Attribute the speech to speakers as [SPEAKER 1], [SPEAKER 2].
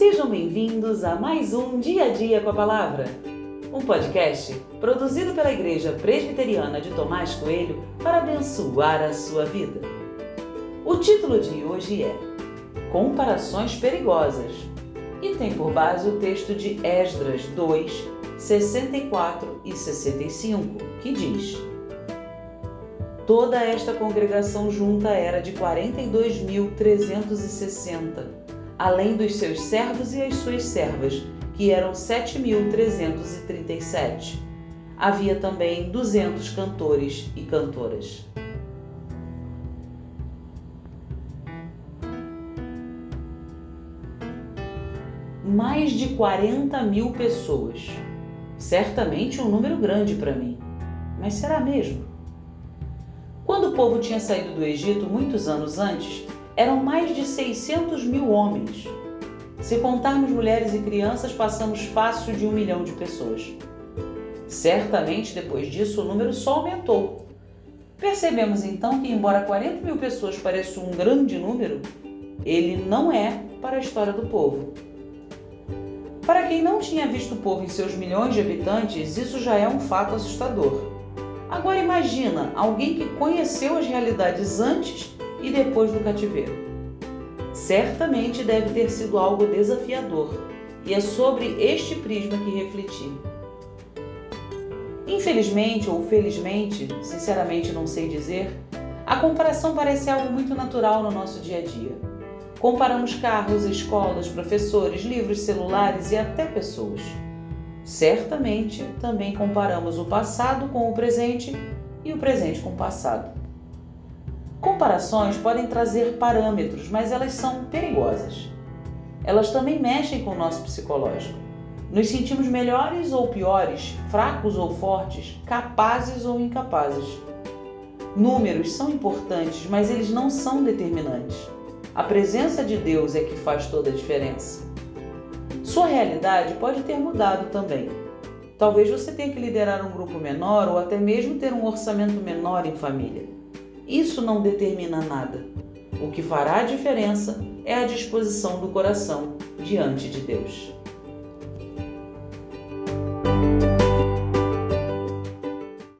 [SPEAKER 1] Sejam bem-vindos a mais um Dia a Dia com a Palavra, um podcast produzido pela Igreja Presbiteriana de Tomás Coelho para abençoar a sua vida. O título de hoje é Comparações Perigosas e tem por base o texto de Esdras 2, 64 e 65, que diz: Toda esta congregação junta era de 42.360 além dos seus servos e as suas servas, que eram 7.337. Havia também 200 cantores e cantoras. Mais de 40 mil pessoas. Certamente um número grande para mim. Mas será mesmo? Quando o povo tinha saído do Egito muitos anos antes, eram mais de 600 mil homens. Se contarmos mulheres e crianças, passamos fácil de um milhão de pessoas. Certamente, depois disso, o número só aumentou. Percebemos então que, embora 40 mil pessoas pareça um grande número, ele não é para a história do povo. Para quem não tinha visto o povo em seus milhões de habitantes, isso já é um fato assustador. Agora imagina alguém que conheceu as realidades antes e depois do cativeiro. Certamente deve ter sido algo desafiador, e é sobre este prisma que refleti. Infelizmente ou felizmente, sinceramente não sei dizer, a comparação parece algo muito natural no nosso dia a dia. Comparamos carros, escolas, professores, livros, celulares e até pessoas. Certamente também comparamos o passado com o presente e o presente com o passado. Comparações podem trazer parâmetros, mas elas são perigosas. Elas também mexem com o nosso psicológico. Nos sentimos melhores ou piores, fracos ou fortes, capazes ou incapazes. Números são importantes, mas eles não são determinantes. A presença de Deus é que faz toda a diferença. Sua realidade pode ter mudado também. Talvez você tenha que liderar um grupo menor ou até mesmo ter um orçamento menor em família. Isso não determina nada. O que fará a diferença é a disposição do coração diante de Deus.